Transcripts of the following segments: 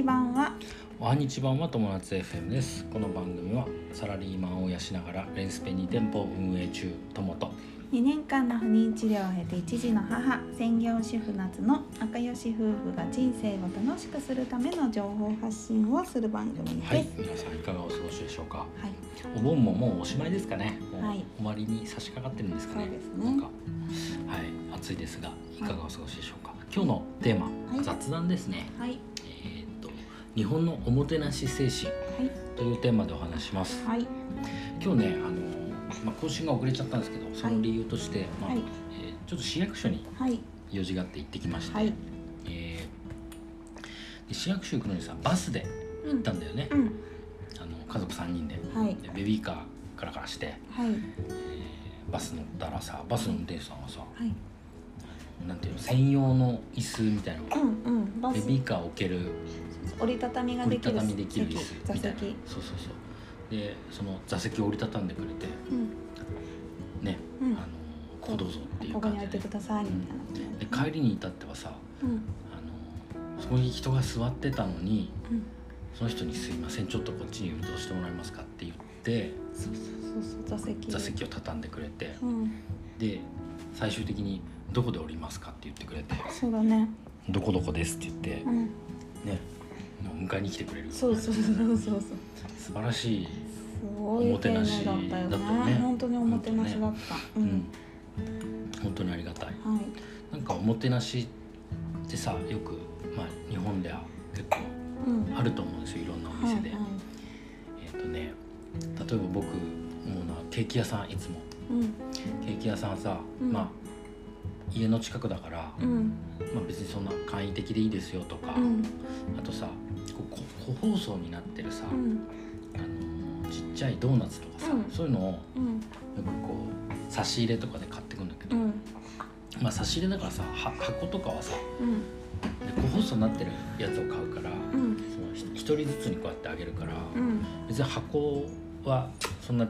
ち版はおはにち版は友達 FM ですこの番組はサラリーマンを養いながらレンスペ2店舗を運営中友と2年間の不妊治療を経て一児の母専業主婦夏の仲良し夫婦が人生を楽しくするための情報発信をする番組です。はい皆さんいかがお過ごしでしょうかはい、お盆ももうおしまいですかねはい終わりに差し掛かってるんですかねそうですねなんかはい暑いですがいかがお過ごしでしょうか、今日のテーマ、はい雑談ですねはい、日本のおもてなし精神はい、というテーマでお話しします。はい、今日ねあのまあ更新が遅れちゃったんですけどその理由として、まあはい。えーちょっと市役所にはい、用事があって行ってきまして、はい、えーで市役所行くのにさバスでう行ったんだよね、うん、あの家族3人で。はい、でベビーカーからからして、はい、えーバス乗ったらさバスの運転手さんはさはい、なんていうの専用の椅子みたいなのうん、うん、バス。ベビーカーを置ける折りたたみが折りできるたたみできる椅席座子みたいな席、そう。そうそう。でその座席を折りたたんでくれてうん、ね、うん。あのこうどうぞっていうここに感じで置いてくださいみたいな、で帰りに至ってはさうん、あのそこに人が座ってたのにうん、その人に「すいませんちょっとこっちに移動してもらえますか」って言ってそうそうそうそう座席、座席を畳んでくれてうん、で最終的に「どこで降りますか?」って言ってくれてそうだね、「どこどこです」って言ってうん、ね迎えに来てくれるそうそうそうそうそう。素晴らしい、おもてなしだったよね。本当におもてなしだった。ううんん、本当にありがたいはい。なんかおもてなしってさよく、まあ、日本では結構うん。あると思うんですよいろんなおはい店で。えっ、とね例えば僕思うのはケーキ屋さんいつもうんケーキ屋さんさ、うん。まあ家の近くだから、うん。まあ、別にそんな簡易的でいいですよとか、うん。あとさこうこ個包装になってるさ、うん。あのーちっちゃいドーナツとかさ、うん。そういうのをようん。くこう差し入れとかで買ってくんだけど、うん。まあ差し入れだからさは箱とかはさ個包装になってるやつを買うから、うん。そのひ一人ずつにこうやってあげるから、うん。別に箱はそんな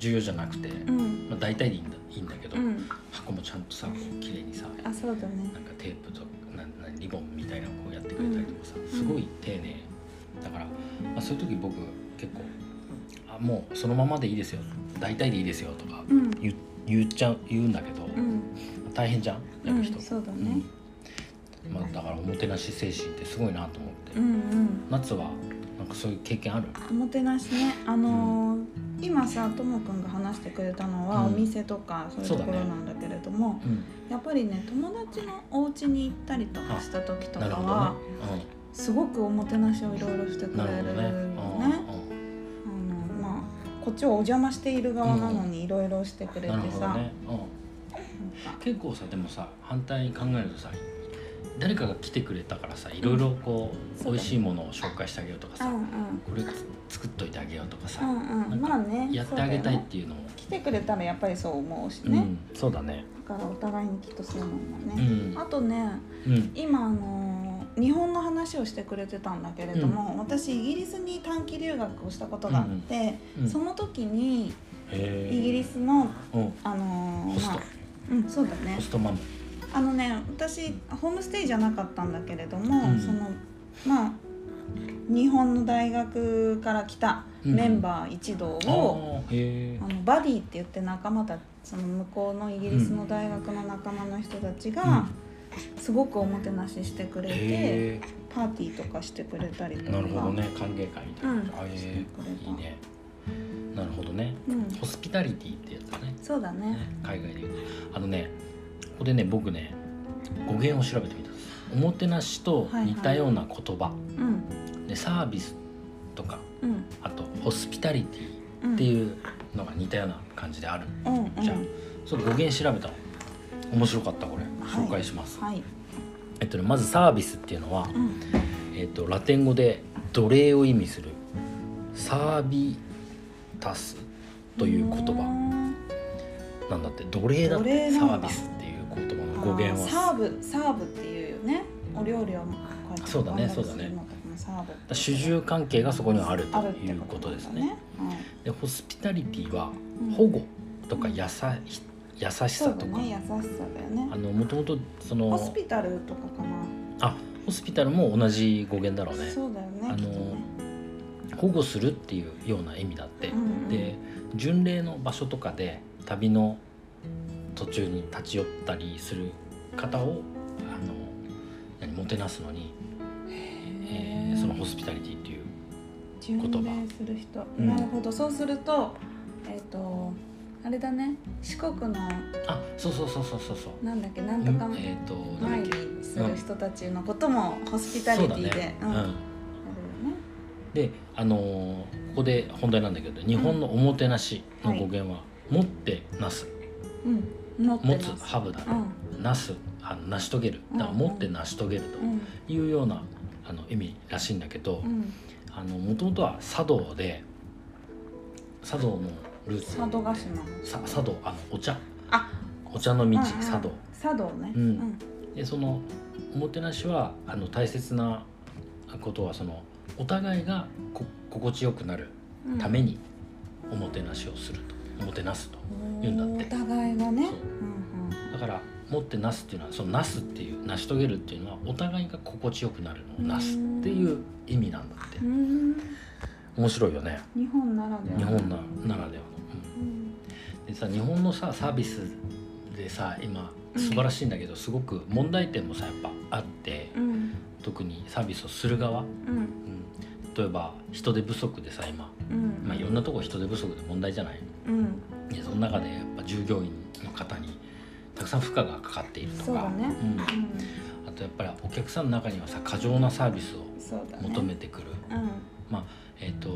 重要じゃなくて、うん。まあ、大体でいいんだいいんだけど、うん。箱もちゃんとさこう綺麗にさあそうだね。なんかテープとななリボンみたいなのをこうやってくれたりとかさ、すごい丁寧。だから、まあ、そういう時僕結構あもうそのままでいいですよ。大体でいいですよとかうん。言,、言っちゃう言うんだけど、うん。大変じゃん？やる人、うんそうだね。うん。まあ、だからおもてなし精神ってすごいなと思って、うんうん。夏はなんかそういう経験ある？おもてなしね。あのー今さともくんが話してくれたのは、うん。お店とかそういうところなんだけれども、うん。やっぱりね友達のお家に行ったりとかした時とかなるほどね。は、すごくおもてなしをいろいろしてくれるよほどね。ね。あのまあこっちをお邪魔している側なのにいろいろしてくれてうん、なるほどさ、ね、うん、結構さでもさ反対に考えるとさ誰かが来てくれたからさいろいろこう、そうだね。美味しいものを紹介してあげようとかさ、うんこれつ作っといてあげようとかさ、うんうん。まあねやってあげたいっていうのをね。来てくれたらやっぱりそう思うしね、うん、そうだね。だからお互いにきっとそうなんだうね、ん。あとねうん。今あの日本の話をしてくれてたんだけれども、私イギリスに短期留学をしたことがあって、うんその時にイギリスのうん。あのーまあうんそうだね。ホストマムあのね私ホームステイじゃなかったんだけれども、うん。そのまあ日本の大学から来たメンバー一同を、あー。へあのバディって言って仲間たその向こうのイギリスの大学の仲間の人たちえがすごくおもてなししてくれて、へパーティーとかしてくれたりとか。えなるほどね歓迎会みたいな、うん。してえくれた。いいね。なるほどね。うん。ホスピタリティってやつだね。そうだね。ね海外で言うあのねここでね僕ね語源を調べてみた。おもてなしと似たような言葉、うん。でサービスとかうん。あとホスピタリティうん。っていうのが似たような感じである、うん。うんじゃあそれ語源調べたの。面白かったこれ。はい。紹介します、はい。えっとねまずサービスっていうのは、うん。えっと、ラテン語で奴隷を意味するサービタスという言葉。ん。なんだって奴隷だっ奴てサービス言葉の語源あーサーはブサーブっていうよね。お料理をこうやってそうだねそうだね。主従関係がそこにはあるということですね。はいでホスピタリティはうん。保護とか優し優しそうださとか、ね優しさだよね。あのもともとそのホスピタルとかかな。あホホスピタルも同じ語源だろうね。そうだよねあの保護するっていうような意味だって、うんうん。で巡礼の場所とかで旅の途中に立ち寄ったりする方をあの何もてなすのに、えーそのホスピタリティっていう巡言葉。礼する人、うん。なるほど。そうするとえっ、とあれだね。四国のあそうそうそうそうそうそう。なんだっけなんとかうん？えっ、とな前にする人たちのこともホスピタリティで、そうだね、うん。やるよね。であのーここで本題なんだけど日本のおもてなしの語源は「持ってなす」うん持つハブだ。なすあの成し遂げる。だから持って成し遂げるうんというようなあの意味らしいんだけどもともとは茶道で茶道のルーツ。佐渡島茶道あのお茶。あ。お茶の道茶道。茶道ね。うん。でそのおもてなしはあの大切なことはそのお互いがこ心地よくなるうんためにおもてなしをすると。おもてなすと言うんだって。お互いがね。そう。だから持ってなすっていうのはそのなすっていう成し遂げるっていうのはお互いが心地よくなるのをなすっていう意味なんだって。面白いよね。日本ならでは。日本なならではの、うん。うんでさ日本のさサービスでさ今素晴らしいんだけど、すごく問題点もさやっぱあってうん。特にサービスをする側、うん。うん、例えば人手不足でさ今、うん。まあ、いろんなとこ人手不足で問題じゃないうん。でその中でやっぱ従業員の方にたくさん負荷がかかっているとかね。うん。あとやっぱりお客さんの中にはさ過剰なサービスを求めてくる、うん。まあえっ、と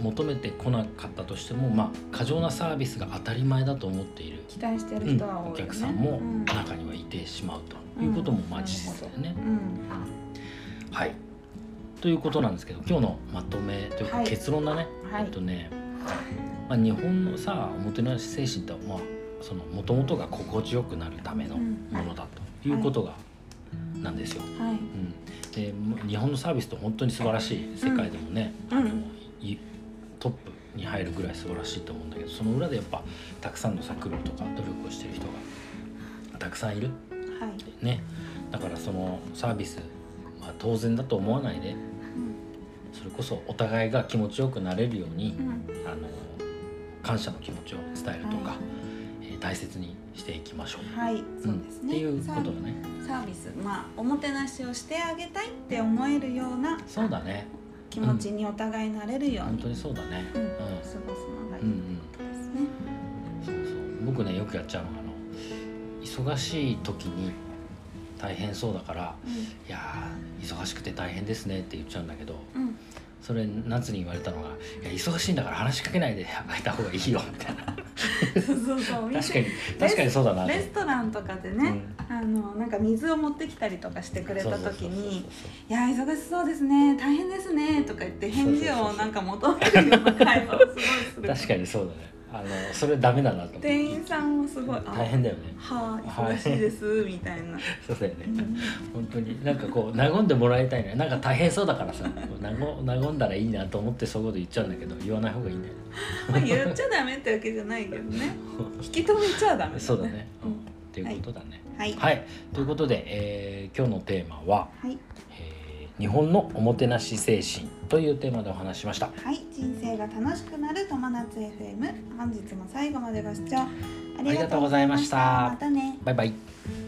求めてこなかったとしても、まあ、過剰なサービスが当たり前だと思っている、期待してるうん人は多いよね。お客さんもうん。中にはいてしまうということも事実だよね。うん。はい。ということなんですけど今日のまとめというかはい。結論だね、はい。えっとね、まあ、日本のさおもてなし精神ってまあその元々が心地よくなるためのうん。ものだということがなんですよ。はい。うん、でも日本のサービスって本当に素晴らしい世界でもね、うん。あのいトップに入るぐらい素晴らしいと思うんだけどその裏でやっぱたくさんのさ苦労とか努力をしてる人がたくさんいる。はい。ね。だからそのサービスは当然だと思わないでそれこそお互いが気持ちよくなれるようにうんうんあの感謝の気持ちを伝えるとか、はいえー大切にしていきましょう。はいそうですねんっていうことだね。サービスまあおもてなしをしてあげたいって思えるようなそうだね。気持ちにお互いなれるように本当にそうだね。うんうん過ごすのがいいうんうん。ですねそうそう僕ねよくやっちゃうのがあの忙しい時に大変そうだから「いやー忙しくて大変ですね」って言っちゃうんだけどうん。うんそれ夏に言われたのが「いや忙しいんだから話しかけないであげた方がいいよ」みたいな。そうそうそう。確かに確かにそうだなと。レストランとかでね、あのなんか水を持ってきたりとかしてくれた時にそう「いや忙しそうですね大変ですね」とか言って返事をなんか求めるような会話をすごいする確かにそうだねあのそれダメだなと思って。店員さんもすごい「あ大変だよね。はあ忙しいです」みたいな。そうだよね。うん。本当になんかこう和んでもらいたいね。なんか大変そうだからさ和和んだらいいなと思ってそういうこと言っちゃうんだけど言わない方がいいんだよね。まあ言っちゃダメってわけじゃないけどね。引き止めちゃダメだね。そうだね、ううんん、っていうことだね。はい。はい、ということで、えー今日のテーマは、はい。えー日本のおもてなし精神というテーマでお話ししました。はい、人生が楽しくなる友達 FM 本日も最後までご視聴ありがとうございましたありがとうございましたまたねバイバイ。